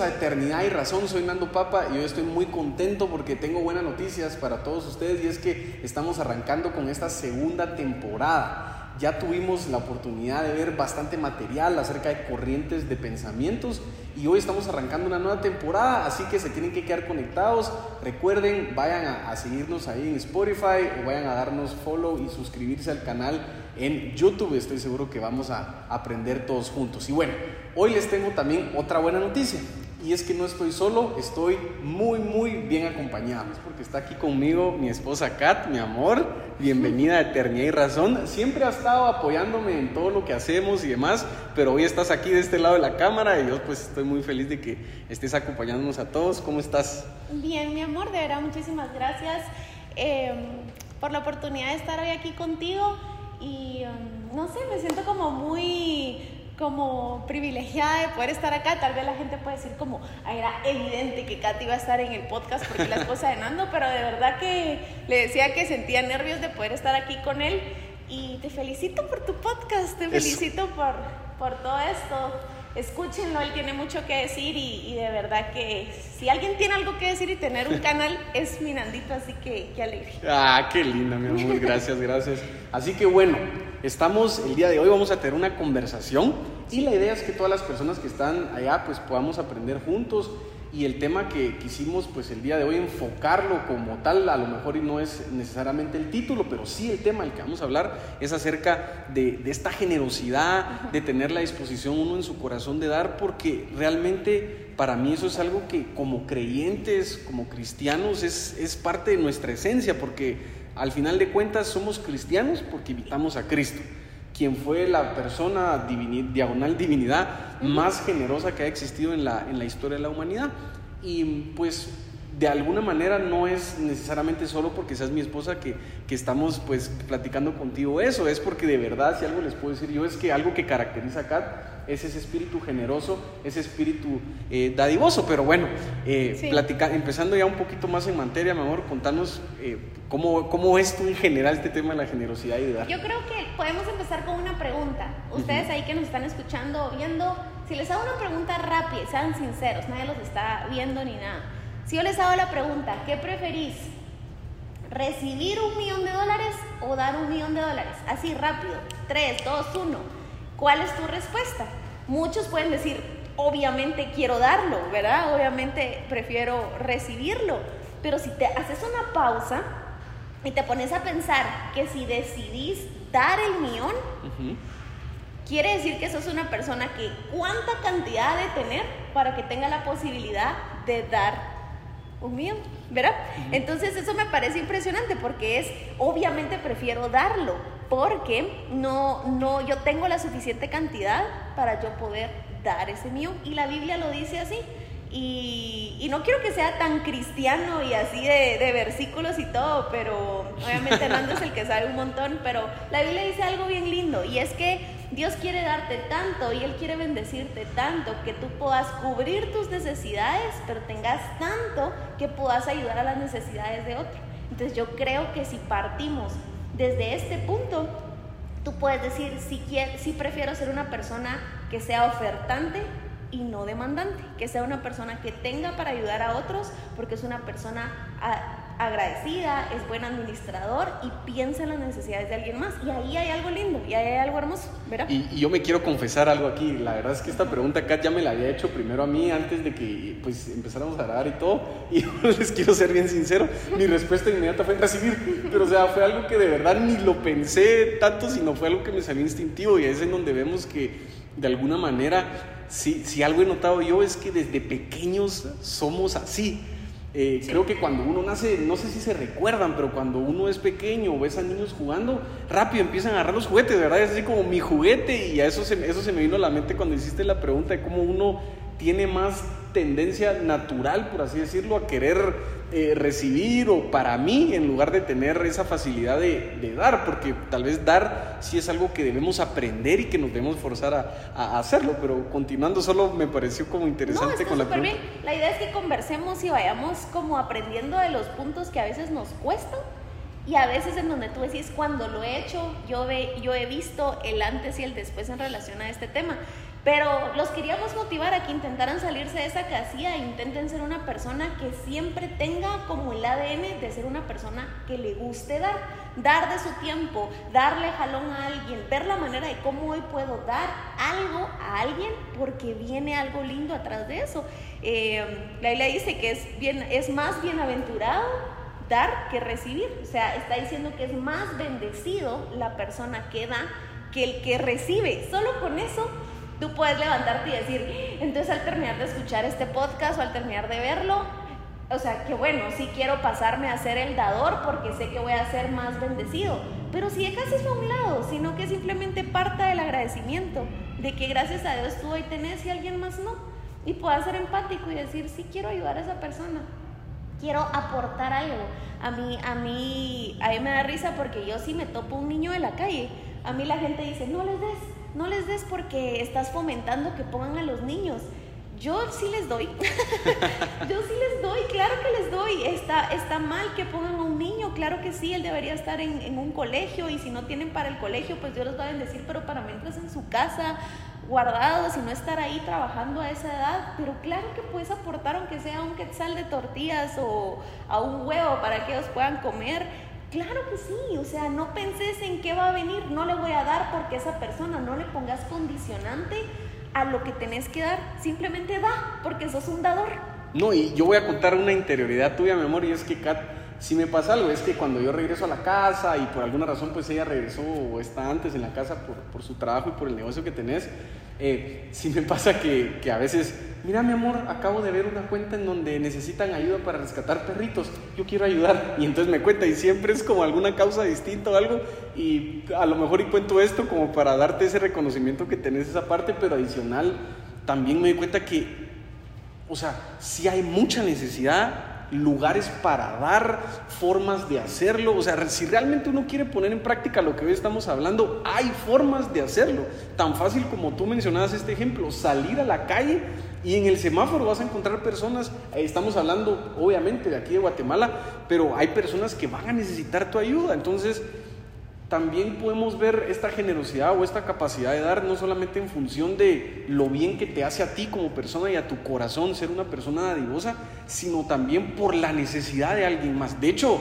A Eternidad y Razón, soy Nando Papa y hoy estoy muy contento porque tengo buenas noticias para todos ustedes y es que estamos arrancando con esta segunda temporada. Ya tuvimos la oportunidad de ver bastante material acerca de corrientes de pensamientos y hoy estamos arrancando una nueva temporada, así que se tienen que quedar conectados. Recuerden, vayan a, seguirnos ahí en Spotify o vayan a darnos follow y suscribirse al canal en YouTube. Estoy seguro que vamos a aprender todos juntos. Y bueno, hoy les tengo también otra buena noticia y es que no estoy solo, estoy muy, muy bien acompañado. Es porque está aquí conmigo mi esposa Kat, mi amor. Bienvenida a Eternidad y Razón. Siempre ha estado apoyándome en todo lo que hacemos y demás, pero hoy estás aquí de este lado de la cámara y yo pues estoy muy feliz de que estés acompañándonos a todos. ¿Cómo estás? Bien, mi amor, de verdad, muchísimas gracias em, por la oportunidad de estar hoy aquí contigo y em, no sé, me siento como muy como privilegiada de poder estar acá. Tal vez la gente puede decir como, ah, era evidente que Katy iba a estar en el podcast porque la esposa de Nando, pero de verdad que le decía que sentía nervios de poder estar aquí con él. Y te felicito por tu podcast, te felicito por, por todo esto. Escúchenlo, él tiene mucho que decir y, de verdad que si alguien tiene algo que decir y tener un canal es mi Nandito, así que qué alegre. Ah, qué linda, mi amor, gracias, gracias. Así que bueno, Estamos, el día de hoy vamos a tener una conversación y la idea es que todas las personas que están allá pues podamos aprender juntos. Y el tema que quisimos pues el día de hoy enfocarlo como tal, a lo mejor y no es necesariamente el título, pero sí el tema del que vamos a hablar es acerca de, de esta generosidad, de tener la disposición uno en su corazón de dar, porque realmente para mí eso es algo que como creyentes, como cristianos, es, es parte de nuestra esencia, porque al final de cuentas somos cristianos porque invitamos a Cristo, quien fue la persona diagonal divinidad más generosa que ha existido en la, en la historia de la humanidad. Y pues de alguna manera no es necesariamente solo porque seas mi esposa que, que, estamos pues platicando contigo eso, es porque de verdad si algo les puedo decir yo es que algo que caracteriza a Kat es ese espíritu generoso, ese espíritu eh, dadivoso, pero bueno, eh, empezando ya un poquito más en materia, mi amor, contanos eh, cómo, cómo es tú en general este tema de la generosidad y de dar. Yo creo que podemos empezar con una pregunta, ustedes ahí que nos están escuchando o viendo, si les hago una pregunta rápida, sean sinceros, nadie los está viendo ni nada si yo les hago la pregunta, ¿qué preferís? ¿Recibir un millón de dólares o dar un millón de dólares? Así rápido. 3, 2, 1. ¿Cuál es tu respuesta? Muchos pueden decir, obviamente quiero darlo, ¿verdad? Obviamente prefiero recibirlo. Pero si te haces una pausa y te pones a pensar que si decidís dar el millón, quiere decir que sos una persona que cuánta cantidad de tener para que tenga la posibilidad de dar un mío, ¿verdad? Entonces eso me parece impresionante porque es, obviamente prefiero darlo, porque no, no, yo tengo la suficiente cantidad para yo poder dar ese mío. Y la Biblia lo dice así. Y, no quiero que sea tan cristiano y así de, de, versículos y todo, pero obviamente Nando es el que sabe un montón, pero la Biblia dice algo bien lindo y es que Dios quiere darte tanto y Él quiere bendecirte tanto que tú puedas cubrir tus necesidades, pero tengas tanto que puedas ayudar a las necesidades de otro. Entonces yo creo que si partimos desde este punto, tú puedes decir, si, si prefiero ser una persona que sea ofertante y no demandante, que sea una persona que tenga para ayudar a otros, porque es una persona agradecida, es buen administrador y piensa en las necesidades de alguien más. Y ahí hay algo lindo, y ahí hay algo hermoso, ¿verdad? Y, yo me quiero confesar algo aquí. La verdad es que esta pregunta Kat ya me la había hecho primero a mí antes de que pues empezáramos a grabar y todo. Y les quiero ser bien sincero, mi respuesta inmediata fue recibir. Pero o sea, fue algo que de verdad ni lo pensé tanto, sino fue algo que me salió instintivo. Y es en donde vemos que de alguna manera, si, si algo he notado yo es que desde pequeños somos así eh, creo que cuando uno nace, no sé si se recuerdan, pero cuando uno es pequeño o ves a niños jugando, rápido empiezan a agarrar los juguetes, ¿verdad? Es así como mi juguete y a eso se, eso se me vino a la mente cuando hiciste la pregunta de cómo uno tiene más tendencia natural, por así decirlo, a querer eh, recibir o para mí, en lugar de tener esa facilidad de, dar, porque tal vez dar sí es algo que debemos aprender y que nos debemos forzar a, hacerlo, pero continuando solo me pareció como interesante con la pregunta. Bien. La idea es que conversemos y vayamos como aprendiendo de los puntos que a veces nos cuestan y a veces en donde tú decís, cuando lo he hecho, yo, ve, yo he visto el antes y el después en relación a este tema. Pero los queríamos motivar a que intentaran salirse de esa casilla e intenten ser una persona que siempre tenga como el ADN de ser una persona que le guste dar, dar de su tiempo, darle jalón a alguien, ver la manera de cómo hoy puedo dar algo a alguien porque viene algo lindo atrás de eso. Eh, la dice que es, bien, es más bienaventurado dar que recibir, o sea, está diciendo que es más bendecido la persona que da que el que recibe. Solo con eso tú puedes levantarte y decir, entonces al terminar de escuchar este podcast o al terminar de verlo, o sea, que bueno, sí quiero pasarme a ser el dador porque sé que voy a ser más bendecido. Pero si dejas eso a un lado, sino que simplemente parta del agradecimiento de que gracias a Dios tú hoy tenés y alguien más no. Y puedas ser empático y decir, sí quiero ayudar a esa persona. Quiero aportar algo. A mí, a mí, a mí me da risa porque yo sí me topo un niño en la calle. A mí la gente dice, no les des, no les des porque estás fomentando que pongan a los niños. Yo sí les doy. Yo sí les doy, claro que les doy. Está, está mal que pongan a un niño, claro que sí, él debería estar en, en un colegio y si no tienen para el colegio, pues Dios les va a bendecir, pero para mientras en su casa, guardados y no estar ahí trabajando a esa edad. Pero claro que puedes aportar aunque sea un quetzal de tortillas o a un huevo para que ellos puedan comer Claro que sí, o sea, no penses en qué va a venir, no le voy a dar porque esa persona, no le pongas condicionante a lo que tenés que dar, simplemente da, porque sos un dador. No, y yo voy a contar una interioridad tuya, mi amor, y es que Kat, si me pasa algo, es que cuando yo regreso a la casa y por alguna razón pues ella regresó o está antes en la casa por, por su trabajo y por el negocio que tenés, eh, si me pasa que, que, a veces, mira mi amor, acabo de ver una cuenta en donde necesitan ayuda para rescatar perritos, yo quiero ayudar. Y entonces me cuenta y siempre es como alguna causa distinta o algo. Y a lo mejor y cuento esto como para darte ese reconocimiento que tenés esa parte, pero adicional también me doy cuenta que, o sea, si hay mucha necesidad lugares para dar, formas de hacerlo. O sea, si realmente uno quiere poner en práctica lo que hoy estamos hablando, hay formas de hacerlo. Tan fácil como tú mencionabas este ejemplo, salir a la calle y en el semáforo vas a encontrar personas, estamos hablando obviamente de aquí de Guatemala, pero hay personas que van a necesitar tu ayuda. Entonces, también podemos ver esta generosidad o esta capacidad de dar no solamente en función de lo bien que te hace a ti como persona y a tu corazón ser una persona dadivosa, sino también por la necesidad de alguien más. De hecho,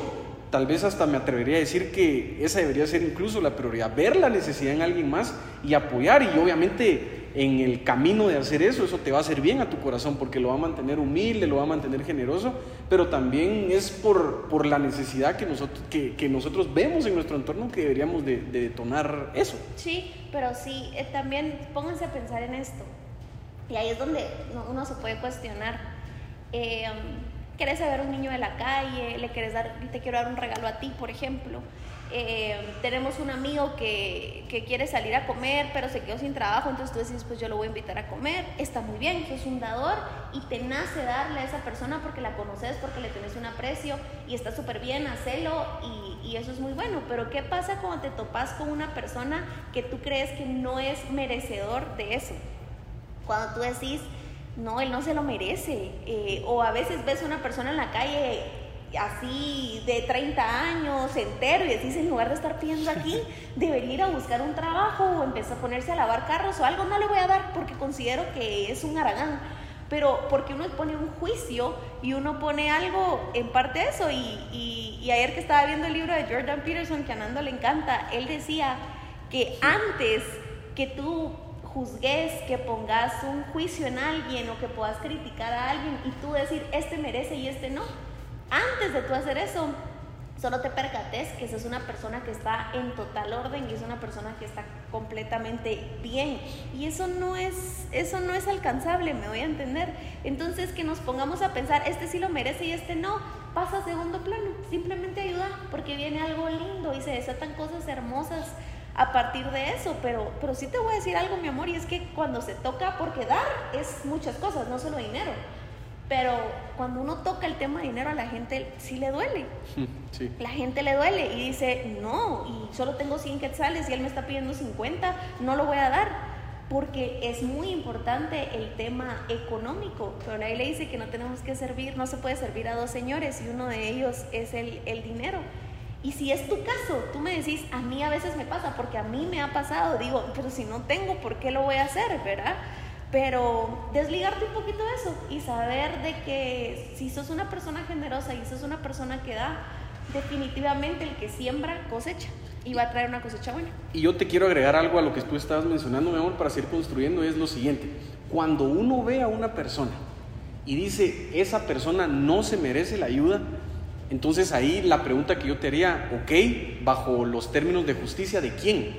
tal vez hasta me atrevería a decir que esa debería ser incluso la prioridad, ver la necesidad en alguien más y apoyar y obviamente en el camino de hacer eso, eso te va a hacer bien a tu corazón porque lo va a mantener humilde, lo va a mantener generoso, pero también es por, por la necesidad que nosotros, que, nosotros vemos en nuestro entorno que deberíamos de, de detonar eso. Sí, pero sí, eh, también pónganse a pensar en esto. Y ahí es donde uno se puede cuestionar. Eh, ¿Quieres ver un niño de la calle? ¿Le quieres dar, te quiero dar un regalo a ti, por ejemplo? Eh, tenemos un amigo que, que, quiere salir a comer, pero se quedó sin trabajo, entonces tú decís, pues yo lo voy a invitar a comer, está muy bien, sos un dador y te nace darle a esa persona porque la conoces, porque le tenés un aprecio y está súper bien, hacelo y, y eso es muy bueno, pero ¿qué pasa cuando te topas con una persona que tú crees que no es merecedor de eso? Cuando tú decís, no, él no se lo merece, eh, o a veces ves una persona en la calle así de 30 años entero y decís, en lugar de estar pidiendo aquí, debería ir a buscar un trabajo o empezar a ponerse a lavar carros o algo, no le voy a dar porque considero que es un aragán. Pero porque uno pone un juicio y uno pone algo en parte de eso. Y, y, y ayer que estaba viendo el libro de Jordan Peterson, que a Nando le encanta, él decía que antes que tú juzgues, que pongas un juicio en alguien o que puedas criticar a alguien y tú decir, este merece y este no, antes de tú hacer eso, solo te percates que esa es una persona que está en total orden y es una persona que está completamente bien. Y eso no es, eso no es alcanzable, me voy a entender. Entonces que nos pongamos a pensar, este sí lo merece y este no, pasa a segundo plano. Simplemente ayuda porque viene algo lindo y se desatan cosas hermosas a partir de eso, pero, pero sí te voy a decir algo, mi amor, y es que cuando se toca por quedar es muchas cosas, no solo dinero. Pero cuando uno toca el tema de dinero a la gente sí le duele. Sí. La gente le duele y dice, no, y solo tengo 100 quetzales y él me está pidiendo 50, no lo voy a dar. Porque es muy importante el tema económico. Pero la le dice que no tenemos que servir, no se puede servir a dos señores y uno de ellos es el, el dinero. Y si es tu caso, tú me decís, a mí a veces me pasa, porque a mí me ha pasado, digo, pero si no tengo, ¿por qué lo voy a hacer, verdad? Pero desligarte un poquito de eso y saber de que si sos una persona generosa y sos una persona que da, definitivamente el que siembra cosecha y va a traer una cosecha buena. Y yo te quiero agregar algo a lo que tú estabas mencionando, mi amor, para seguir construyendo, es lo siguiente. Cuando uno ve a una persona y dice, esa persona no se merece la ayuda, entonces ahí la pregunta que yo te haría, ok, bajo los términos de justicia, ¿de quién?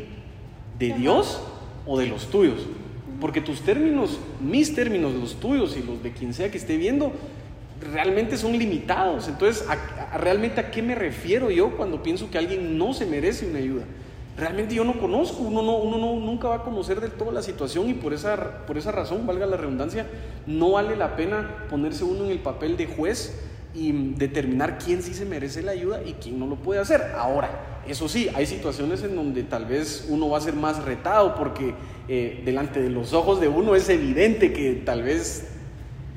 ¿De Dios o de los tuyos? Porque tus términos, mis términos, los tuyos y los de quien sea que esté viendo, realmente son limitados. Entonces, ¿realmente a qué me refiero yo cuando pienso que alguien no se merece una ayuda? Realmente yo no conozco, uno, no, uno no, nunca va a conocer del todo la situación y por esa, por esa razón, valga la redundancia, no vale la pena ponerse uno en el papel de juez y determinar quién sí se merece la ayuda y quién no lo puede hacer. Ahora, eso sí, hay situaciones en donde tal vez uno va a ser más retado porque eh, delante de los ojos de uno es evidente que tal vez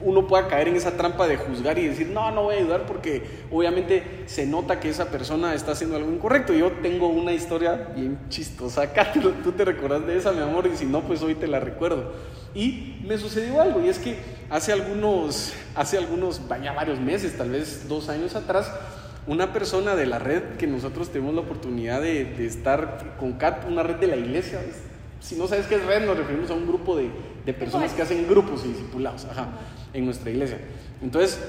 uno pueda caer en esa trampa de juzgar y decir, no, no voy a ayudar porque obviamente se nota que esa persona está haciendo algo incorrecto. Yo tengo una historia bien chistosa acá, tú te recuerdas de esa, mi amor, y si no, pues hoy te la recuerdo. Y me sucedió algo, y es que hace algunos, hace algunos, vaya varios meses, tal vez dos años atrás, una persona de la red que nosotros tenemos la oportunidad de, estar con CAT, una red de la iglesia, si no sabes qué es red, nos referimos a un grupo de, de personas que hacen grupos y discipulados. Ajá en nuestra iglesia. Entonces,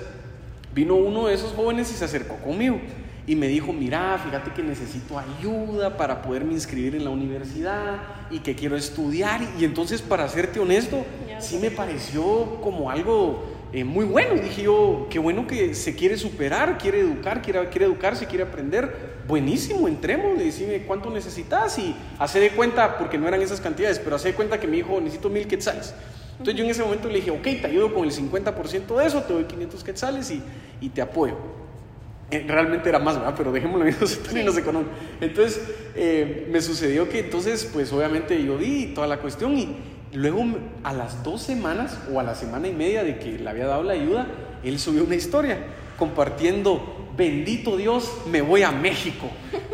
vino uno de esos jóvenes y se acercó conmigo y me dijo, mira, fíjate que necesito ayuda para poderme inscribir en la universidad y que quiero estudiar. Y entonces, para serte honesto, sí me pareció como algo eh, muy bueno. Y dije yo, qué bueno que se quiere superar, quiere educar, quiere, quiere educarse, quiere aprender. Buenísimo, entremos, decime cuánto necesitas y hace de cuenta, porque no eran esas cantidades, pero hace de cuenta que mi hijo necesito mil quetzales. Entonces yo en ese momento le dije, ok, te ayudo con el 50% de eso, te doy 500 quetzales y, y te apoyo. Eh, realmente era más, ¿verdad? Pero dejémoslo en esos términos económicos. Entonces eh, me sucedió que entonces, pues obviamente yo di toda la cuestión y luego a las dos semanas o a la semana y media de que le había dado la ayuda, él subió una historia compartiendo, bendito Dios, me voy a México.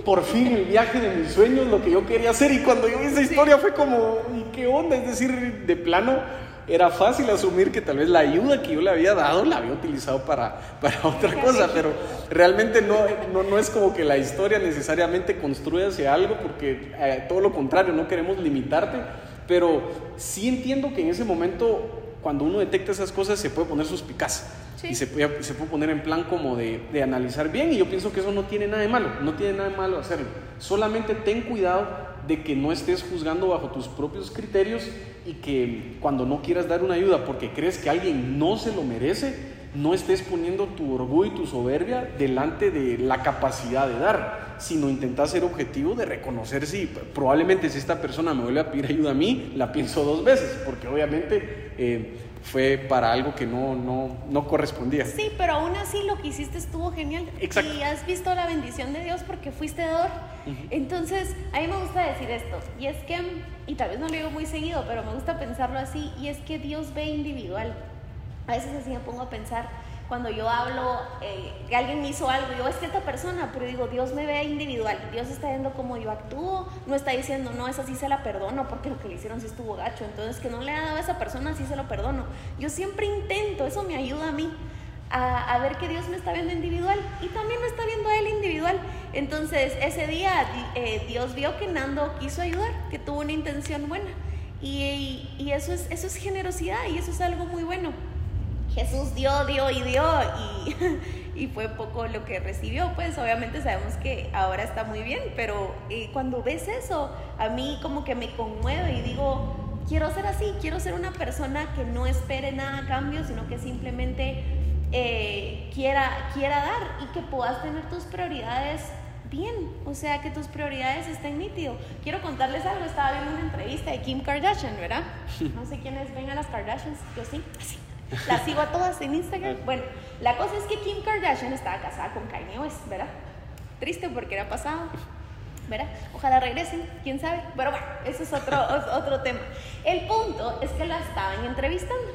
Por fin el viaje de mis sueños, lo que yo quería hacer. Y cuando yo vi esa historia fue como, ¿y qué onda? Es decir, de plano, era fácil asumir que tal vez la ayuda que yo le había dado la había utilizado para, para otra cosa, pero realmente no, no, es como que la historia necesariamente construya hacia algo, porque eh, todo lo contrario, no queremos limitarte, pero sí entiendo que en ese momento, cuando uno detecta esas cosas, se puede poner suspicaz. Y se puede, se puede poner en plan como de, de analizar bien y yo pienso que eso no tiene nada de malo, no tiene nada de malo hacerlo. Solamente ten cuidado de que no estés juzgando bajo tus propios criterios y que cuando no quieras dar una ayuda porque crees que alguien no se lo merece, no estés poniendo tu orgullo y tu soberbia delante de la capacidad de dar, sino intentar ser objetivo de reconocer si probablemente si esta persona me vuelve a pedir ayuda a mí, la pienso dos veces, porque obviamente eh, fue para algo que no, no, no, correspondía. Sí, pero aún así lo que hiciste estuvo genial. Exacto. Y has visto la bendición de Dios porque fuiste dador. Entonces, a mí me gusta decir esto, y es que, y tal vez no lo digo muy seguido, pero me gusta pensarlo así, y es que Dios ve individual. A veces así me pongo a pensar, cuando yo hablo, eh, que alguien me hizo algo, yo es que esta persona, pero digo, Dios me ve individual, Dios está viendo cómo yo actúo, no está diciendo, no, esa sí se la perdono porque lo que le hicieron sí estuvo gacho, entonces que no le ha dado a esa persona sí se lo perdono. Yo siempre intento, eso me ayuda a mí. A, ver que Dios me está viendo individual y también me está viendo a él individual. Entonces, ese día eh, Dios vio que Nando quiso ayudar, que tuvo una intención buena. Y, y, eso, es, eso es generosidad y eso es algo muy bueno. Jesús dio, dio y dio y, y, fue poco lo que recibió, pues obviamente sabemos que ahora está muy bien, pero eh, cuando ves eso, a mí como que me conmueve y digo, quiero ser así, quiero ser una persona que no espere nada a cambio, sino que simplemente eh, quiera, quiera dar y que puedas tener tus prioridades bien, o sea, que tus prioridades estén nítido. Quiero contarles algo, estaba viendo una entrevista de Kim Kardashian, ¿verdad? No sé quiénes ven a las Kardashians, yo sí, así. Las sigo a todas en Instagram. Bueno, la cosa es que Kim Kardashian estaba casada con Kanye West, ¿verdad? Triste porque era pasado. ¿verdad? Ojalá regresen, quién sabe. Pero bueno, eso es otro, otro tema. El punto es que la estaban entrevistando.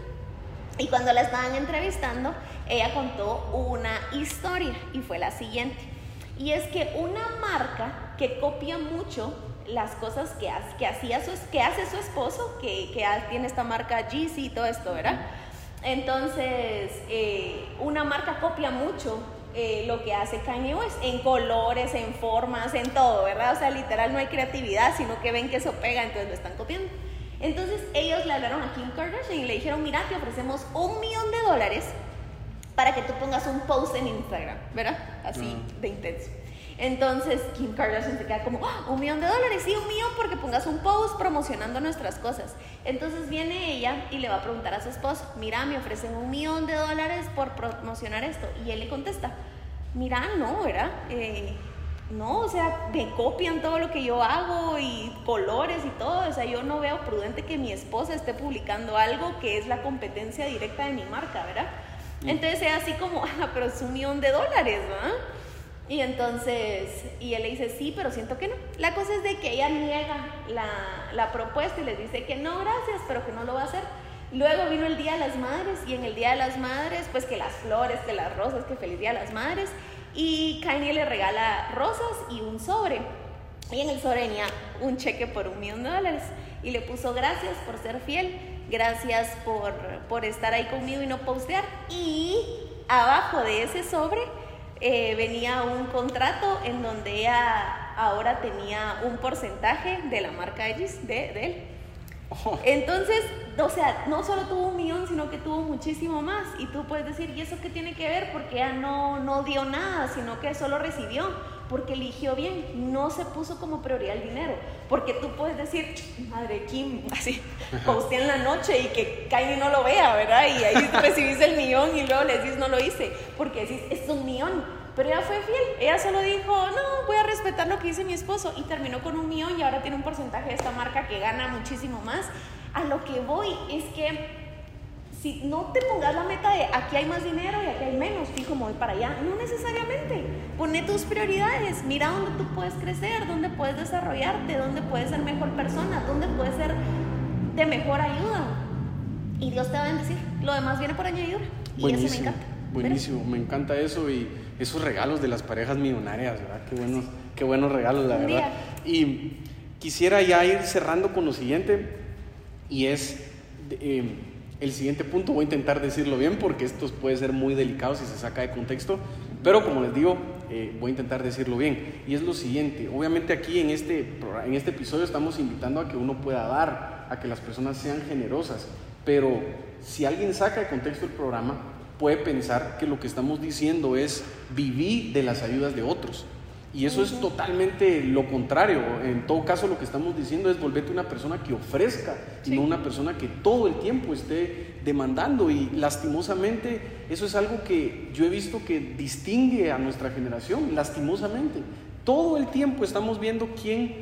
Y cuando la estaban entrevistando, ella contó una historia y fue la siguiente. Y es que una marca que copia mucho las cosas que, hace, que, hacía su, que hace su esposo, que, que tiene esta marca Yeezy y todo esto, ¿verdad? Entonces, eh, una marca copia mucho eh, lo que hace Kanye West, en colores, en formas, en todo, ¿verdad? O sea, literal no hay creatividad, sino que ven que eso pega, entonces lo están copiando. Entonces ellos le hablaron a Kim Kardashian y le dijeron, mira, te ofrecemos un millón de dólares para que tú pongas un post en Instagram, ¿verdad? Así de intenso. Entonces Kim Kardashian se queda como, ¡Ah! un millón de dólares, sí, un millón porque pongas un post promocionando nuestras cosas. Entonces viene ella y le va a preguntar a su esposo, mira, me ofrecen un millón de dólares por promocionar esto. Y él le contesta, mira, no, ¿verdad? Eh, no, o sea, me copian todo lo que yo hago y colores y todo. O sea, yo no veo prudente que mi esposa esté publicando algo que es la competencia directa de mi marca, ¿verdad? Mm. Entonces es así como, ah, pero es un millón de dólares, ¿verdad? Y entonces, y él le dice, sí, pero siento que no. La cosa es de que ella niega la, la propuesta y le dice que no, gracias, pero que no lo va a hacer. Luego vino el Día de las Madres y en el Día de las Madres, pues que las flores, que las rosas, que feliz Día de las Madres. Y Kanye le regala rosas y un sobre. Y en el sobre venía un cheque por un millón de dólares. Y le puso gracias por ser fiel, gracias por, por estar ahí conmigo y no postear. Y abajo de ese sobre eh, venía un contrato en donde ella ahora tenía un porcentaje de la marca Iris de, de él. Oh. Entonces, o sea, no solo tuvo un millón, sino que tuvo muchísimo más. Y tú puedes decir, ¿y eso qué tiene que ver? Porque ella no, no dio nada, sino que solo recibió, porque eligió bien, no se puso como prioridad el dinero. Porque tú puedes decir, madre Kim, así, postea en la noche y que Kylie no lo vea, ¿verdad? Y ahí recibís el millón y luego le decís, no lo hice, porque decís, es un millón. Pero ella fue fiel, ella solo dijo, no, voy a respetar lo que dice mi esposo y terminó con un millón y ahora tiene un porcentaje de esta marca que gana muchísimo más. A lo que voy es que si no te pongas la meta de aquí hay más dinero y aquí hay menos, fijo, voy para allá, no necesariamente. Pone tus prioridades, mira dónde tú puedes crecer, dónde puedes desarrollarte, dónde puedes ser mejor persona, dónde puedes ser de mejor ayuda. Y Dios te va a bendecir. Lo demás viene por añadidura. Y eso me encanta. Buenísimo, me encanta eso y esos regalos de las parejas millonarias, ¿verdad? Qué buenos, qué buenos regalos, la verdad. Y quisiera ya ir cerrando con lo siguiente y es eh, el siguiente punto, voy a intentar decirlo bien porque esto puede ser muy delicado si se saca de contexto, pero como les digo, eh, voy a intentar decirlo bien. Y es lo siguiente, obviamente aquí en este, en este episodio estamos invitando a que uno pueda dar, a que las personas sean generosas, pero si alguien saca de contexto el programa, puede pensar que lo que estamos diciendo es vivir de las ayudas de otros. Y eso es totalmente lo contrario. En todo caso, lo que estamos diciendo es volverte una persona que ofrezca y no una persona que todo el tiempo esté demandando. Y lastimosamente, eso es algo que yo he visto que distingue a nuestra generación, lastimosamente. Todo el tiempo estamos viendo quién,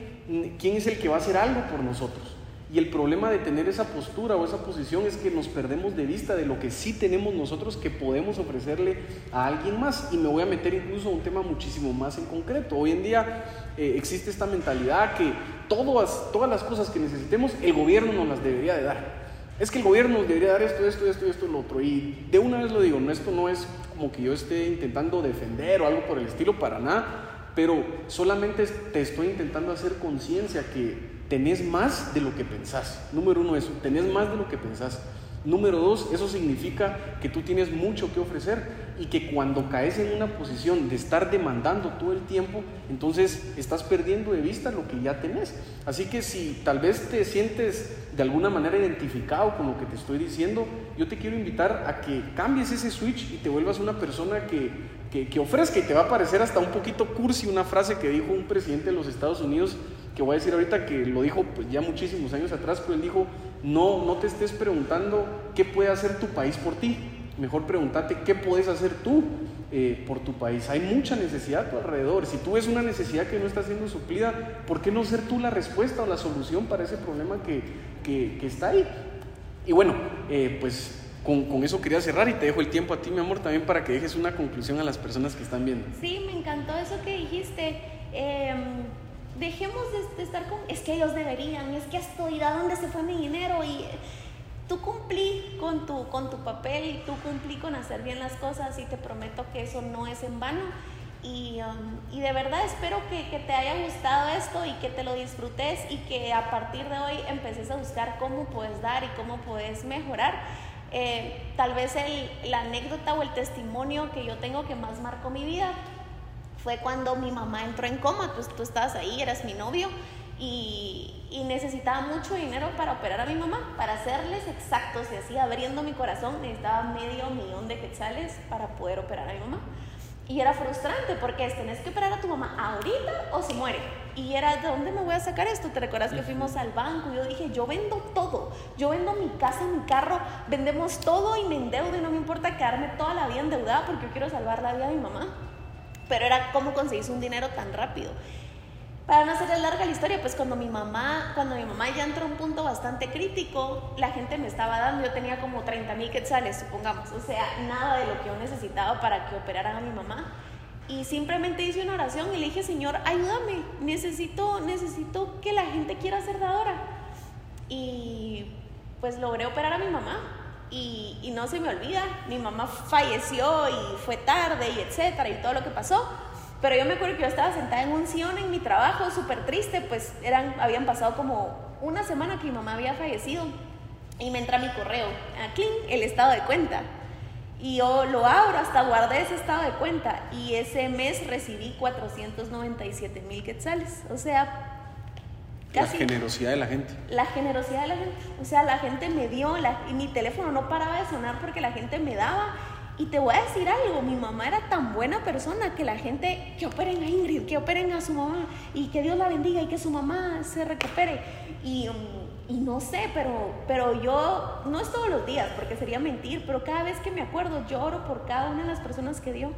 quién es el que va a hacer algo por nosotros. Y el problema de tener esa postura o esa posición es que nos perdemos de vista de lo que sí tenemos nosotros que podemos ofrecerle a alguien más. Y me voy a meter incluso a un tema muchísimo más en concreto. Hoy en día eh, existe esta mentalidad que todas, todas las cosas que necesitemos, el gobierno nos las debería de dar. Es que el gobierno nos debería dar esto, esto, esto, esto, lo otro. Y de una vez lo digo, no, esto no es como que yo esté intentando defender o algo por el estilo, para nada. Pero solamente te estoy intentando hacer conciencia que tenés más de lo que pensás. Número uno, eso, tenés más de lo que pensás. Número dos, eso significa que tú tienes mucho que ofrecer y que cuando caes en una posición de estar demandando todo el tiempo, entonces estás perdiendo de vista lo que ya tenés. Así que si tal vez te sientes de alguna manera identificado con lo que te estoy diciendo, yo te quiero invitar a que cambies ese switch y te vuelvas una persona que, que, que ofrezca y te va a parecer hasta un poquito cursi una frase que dijo un presidente de los Estados Unidos que voy a decir ahorita que lo dijo pues, ya muchísimos años atrás, pero él dijo, no, no te estés preguntando qué puede hacer tu país por ti, mejor pregúntate qué puedes hacer tú eh, por tu país. Hay mucha necesidad a tu alrededor. Si tú ves una necesidad que no está siendo suplida, ¿por qué no ser tú la respuesta o la solución para ese problema que, que, está ahí? Y bueno, eh, pues con, con, eso quería cerrar y te dejo el tiempo a ti, mi amor, también para que dejes una conclusión a las personas que están viendo. Sí, me encantó eso que dijiste. Eh, dejemos de, estar con, es que ellos deberían, es que estoy, ¿a dónde se fue mi dinero? Y tú cumplí con tu, con tu papel y tú cumplí con hacer bien las cosas y te prometo que eso no es en vano. Y, um, y de verdad espero que, que, te haya gustado esto y que te lo disfrutes y que a partir de hoy empeces a buscar cómo puedes dar y cómo puedes mejorar. Eh, tal vez el, la anécdota o el testimonio que yo tengo que más marcó mi vida fue cuando mi mamá entró en coma, tú, tú estabas ahí, eras mi novio y, y, necesitaba mucho dinero para operar a mi mamá, para serles exactos y así abriendo mi corazón necesitaba medio millón de quetzales para poder operar a mi mamá. Y era frustrante porque es, tenés que operar a tu mamá ahorita o se muere. Y era, ¿de dónde me voy a sacar esto? ¿Te recuerdas que fuimos al banco? Yo dije, yo vendo todo. Yo vendo mi casa, mi carro, vendemos todo y me endeudo y no me importa quedarme toda la vida endeudada porque yo quiero salvar la vida de mi mamá. Pero era cómo conseguís un dinero tan rápido. Para no hacer larga la historia, pues cuando mi mamá, cuando mi mamá ya entró a un punto bastante crítico, la gente me estaba dando, yo tenía como 30 mil quetzales, supongamos, o sea, nada de lo que yo necesitaba para que operaran a mi mamá. Y simplemente hice una oración y le dije, Señor, ayúdame, necesito, necesito que la gente quiera ser dadora. Y pues logré operar a mi mamá. Y, no se me olvida, mi mamá falleció y fue tarde y etcétera y todo lo que pasó pero yo me acuerdo que yo estaba sentada en un sillón en mi trabajo, súper triste, pues eran, habían pasado como una semana que mi mamá había fallecido. Y me entra mi correo, a clean, el estado de cuenta. Y yo lo abro, hasta guardé ese estado de cuenta. Y ese mes recibí 497 mil quetzales. O sea, casi. La generosidad de la gente. La generosidad de la gente. O sea, la gente me dio, la, y mi teléfono no paraba de sonar porque la gente me daba. Y te voy a decir algo, mi mamá era tan buena persona que la gente, que operen a Ingrid, que operen a su mamá y que Dios la bendiga y que su mamá se recupere. Y, y no sé, pero, pero yo, no es todos los días, porque sería mentir, pero cada vez que me acuerdo lloro por cada una de las personas que dio.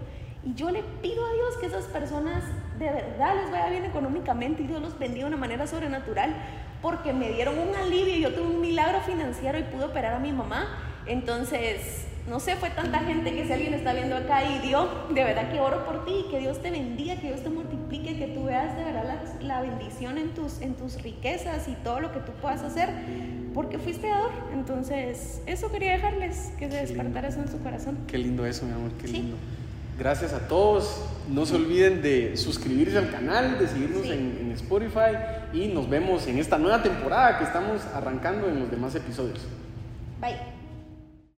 Y yo le pido a Dios que esas personas de verdad les vaya bien económicamente y Dios los bendiga de una manera sobrenatural, porque me dieron un alivio, yo tuve un milagro financiero y pude operar a mi mamá. Entonces, no sé, fue tanta gente que si alguien está viendo acá y Dios, de verdad que oro por ti, que Dios te bendiga, que Dios te multiplique, que tú veas de verdad la, la, bendición en tus, en tus riquezas y todo lo que tú puedas hacer, porque fuiste dador. Entonces, eso quería dejarles, que se despertara eso en su corazón. Qué lindo eso, mi amor, qué ¿Sí? lindo. Gracias a todos. No se olviden de suscribirse al canal, de seguirnos sí. en, en Spotify y nos vemos en esta nueva temporada que estamos arrancando en los demás episodios. Bye.